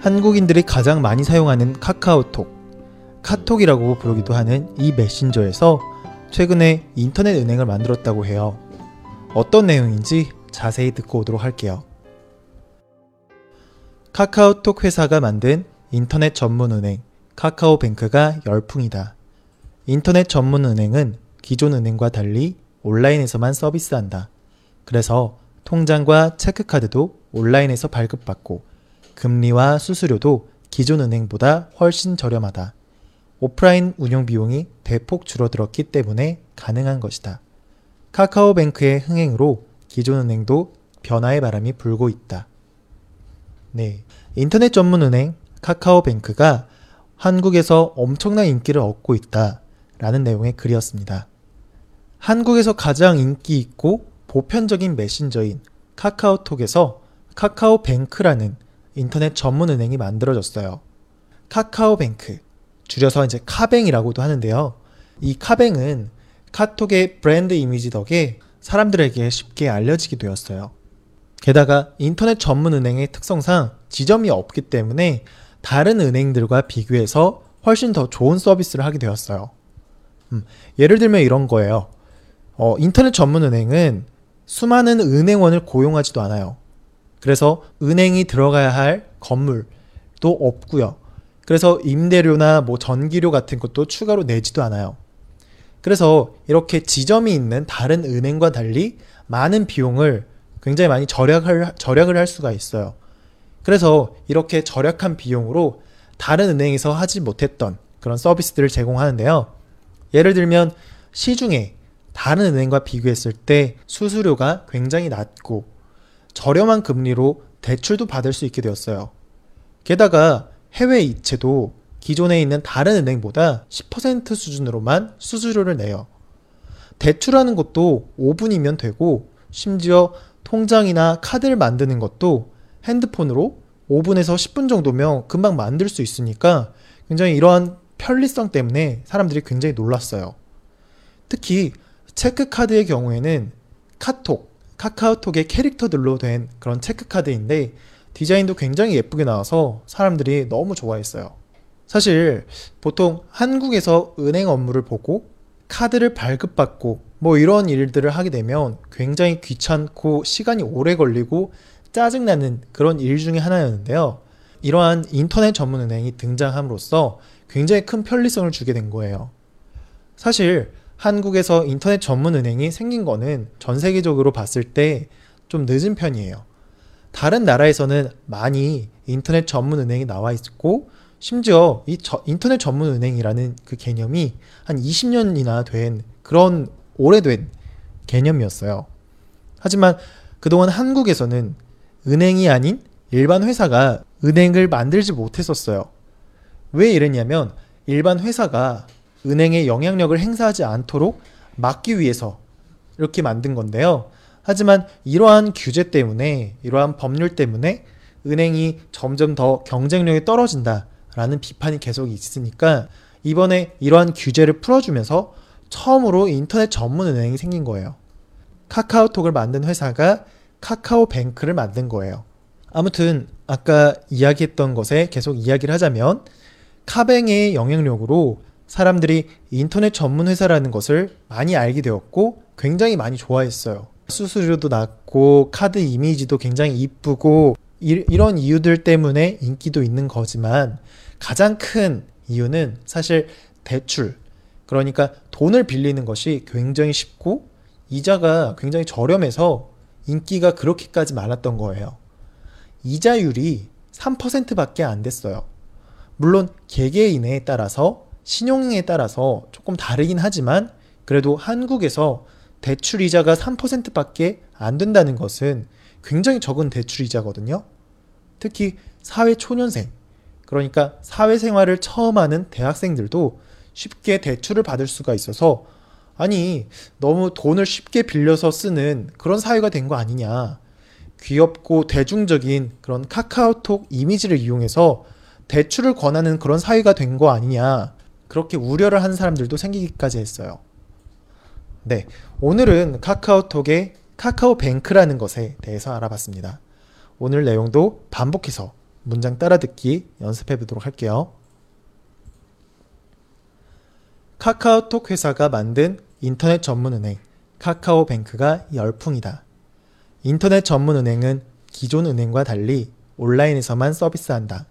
한국인들이 가장 많이 사용하는 카카오톡, 카톡이라고 부르기도 하는 이 메신저에서 최근에 인터넷 은행을 만들었다고 해요. 어떤 내용인지 자세히 듣고 오도록 할게요. 카카오톡 회사가 만든 인터넷 전문 은행 카카오뱅크가 열풍이다. 인터넷 전문 은행은 기존 은행과 달리 온라인에서만 서비스한다. 그래서 통장과 체크카드도 온라인에서 발급받고 금리와 수수료도 기존 은행보다 훨씬 저렴하다. 오프라인 운영 비용이 대폭 줄어들었기 때문에 가능한 것이다. 카카오뱅크의 흥행으로 기존 은행도 변화의 바람이 불고 있다. 네. 인터넷 전문 은행 카카오뱅크가 한국에서 엄청난 인기를 얻고 있다. 라는 내용의 글이었습니다. 한국에서 가장 인기 있고 보편적인 메신저인 카카오톡에서 카카오뱅크라는 인터넷 전문 은행이 만들어졌어요. 카카오뱅크, 줄여서 이제 카뱅이라고도 하는데요. 이 카뱅은 카톡의 브랜드 이미지 덕에 사람들에게 쉽게 알려지게 되었어요. 게다가 인터넷 전문 은행의 특성상 지점이 없기 때문에 다른 은행들과 비교해서 훨씬 더 좋은 서비스를 하게 되었어요. 음, 예를 들면 이런 거예요. 어, 인터넷 전문 은행은 수많은 은행원을 고용하지도 않아요. 그래서 은행이 들어가야 할 건물도 없고요. 그래서 임대료나 뭐 전기료 같은 것도 추가로 내지도 않아요. 그래서 이렇게 지점이 있는 다른 은행과 달리 많은 비용을 굉장히 많이 절약을, 절약을 할 수가 있어요. 그래서 이렇게 절약한 비용으로 다른 은행에서 하지 못했던 그런 서비스들을 제공하는데요. 예를 들면 시중에 다른 은행과 비교했을 때 수수료가 굉장히 낮고 저렴한 금리로 대출도 받을 수 있게 되었어요. 게다가 해외 이체도 기존에 있는 다른 은행보다 10% 수준으로만 수수료를 내요. 대출하는 것도 5분이면 되고 심지어 통장이나 카드를 만드는 것도 핸드폰으로 5분에서 10분 정도면 금방 만들 수 있으니까 굉장히 이러한 편리성 때문에 사람들이 굉장히 놀랐어요. 특히 체크카드의 경우에는 카톡, 카카오톡의 캐릭터들로 된 그런 체크카드인데 디자인도 굉장히 예쁘게 나와서 사람들이 너무 좋아했어요. 사실 보통 한국에서 은행 업무를 보고 카드를 발급받고 뭐 이런 일들을 하게 되면 굉장히 귀찮고 시간이 오래 걸리고 짜증나는 그런 일 중에 하나였는데요. 이러한 인터넷 전문 은행이 등장함으로써 굉장히 큰 편리성을 주게 된 거예요. 사실 한국에서 인터넷 전문 은행이 생긴 거는 전 세계적으로 봤을 때 좀 늦은 편이에요. 다른 나라에서는 많이 인터넷 전문 은행이 나와 있고 심지어 이 저, 인터넷 전문 은행이라는 그 개념이 한 20년이나 된 그런 오래된 개념이었어요. 하지만 그동안 한국에서는 은행이 아닌 일반 회사가 은행을 만들지 못했었어요. 왜 이랬냐면 일반 회사가 은행에 영향력을 행사하지 않도록 막기 위해서 이렇게 만든 건데요. 하지만 이러한 규제 때문에, 이러한 법률 때문에 은행이 점점 더 경쟁력이 떨어진다라는 비판이 계속 있으니까 이번에 이러한 규제를 풀어주면서 처음으로 인터넷 전문 은행이 생긴 거예요. 카카오톡을 만든 회사가 카카오뱅크를 만든 거예요. 아무튼 아까 이야기했던 것에 계속 이야기를 하자면 카뱅의 영향력으로 사람들이 인터넷 전문 회사라는 것을 많이 알게 되었고 굉장히 많이 좋아했어요. 수수료도 낮고 카드 이미지도 굉장히 이쁘고 이, 이런 이유들 때문에 인기도 있는 거지만 가장 큰 이유는 사실 대출 그러니까 돈을 빌리는 것이 굉장히 쉽고 이자가 굉장히 저렴해서 인기가 그렇게까지 많았던 거예요. 이자율이 3%밖에 안 됐어요. 물론 개개인에 따라서 신용에 따라서 조금 다르긴 하지만 그래도 한국에서 대출 이자가 3%밖에 안 된다는 것은 굉장히 적은 대출 이자거든요. 특히 사회 초년생, 그러니까 사회생활을 처음 하는 대학생들도 쉽게 대출을 받을 수가 있어서 아니, 너무 돈을 쉽게 빌려서 쓰는 그런 사회가 된 거 아니냐. 귀엽고 대중적인 그런 카카오톡 이미지를 이용해서 대출을 권하는 그런 사회가 된 거 아니냐. 그렇게 우려를 하는 사람들도 생기기까지 했어요. 네. 오늘은 카카오톡의 카카오뱅크라는 것에 대해서 알아봤습니다. 오늘 내용도 반복해서 문장 따라 듣기 연습해 보도록 할게요. 카카오톡 회사가 만든 인터넷 전문 은행 카카오뱅크가 열풍이다. 인터넷 전문 은행은 기존 은행과 달리 온라인에서만 서비스한다.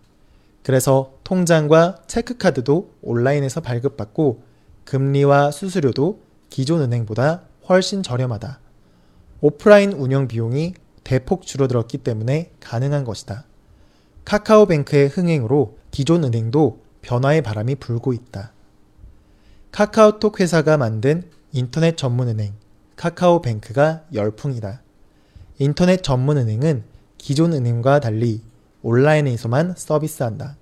그래서 통장과 체크카드도 온라인에서 발급받고 금리와 수수료도 기존 은행보다 훨씬 저렴하다. 오프라인 운영 비용이 대폭 줄어들었기 때문에 가능한 것이다. 카카오뱅크의 흥행으로 기존 은행도 변화의 바람이 불고 있다. 카카오톡 회사가 만든 인터넷 전문 은행 카카오뱅크가 열풍이다. 인터넷 전문 은행은 기존 은행과 달리 온라인에서만 서비스한다.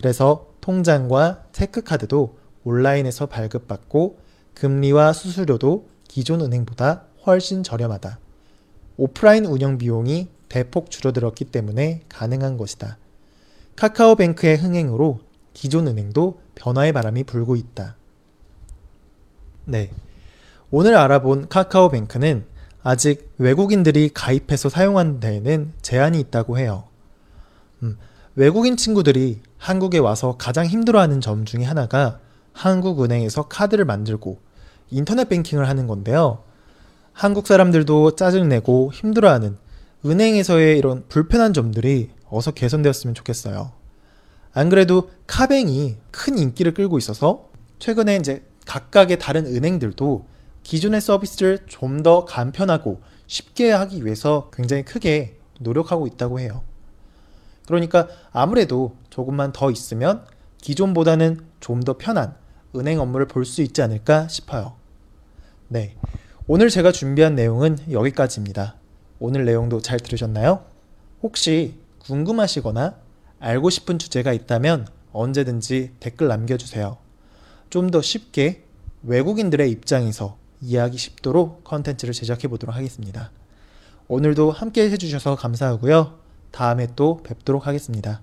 그래서 통장과 체크카드도 온라인에서 발급받고 금리와 수수료도 기존 은행보다 훨씬 저렴하다. 오프라인 운영 비용이 대폭 줄어들었기 때문에 가능한 것이다. 카카오뱅크의 흥행으로 기존 은행도 변화의 바람이 불고 있다. 네. 오늘 알아본 카카오뱅크는 아직 외국인들이 가입해서 사용하는 데에는 제한이 있다고 해요. 음, 외국인 친구들이 한국에 와서 가장 힘들어하는 점 중에 하나가 한국은행에서 카드를 만들고 인터넷 뱅킹을 하는 건데요. 한국 사람들도 짜증내고 힘들어하는 은행에서의 이런 불편한 점들이 어서 개선되었으면 좋겠어요. 안 그래도 카뱅이 큰 인기를 끌고 있어서 최근에 이제 각각의 다른 은행들도 기존의 서비스를 좀 더 간편하고 쉽게 하기 위해서 굉장히 크게 노력하고 있다고 해요. 그러니까 아무래도 조금만 더 있으면 기존보다는 좀 더 편한 은행 업무를 볼 수 있지 않을까 싶어요. 네. 오늘 제가 준비한 내용은 여기까지입니다. 오늘 내용도 잘 들으셨나요? 혹시 궁금하시거나 알고 싶은 주제가 있다면 언제든지 댓글 남겨주세요. 좀 더 쉽게 외국인들의 입장에서 이해하기 쉽도록 컨텐츠를 제작해 보도록 하겠습니다. 오늘도 함께 해주셔서 감사하고요. 다음에 또 뵙도록 하겠습니다.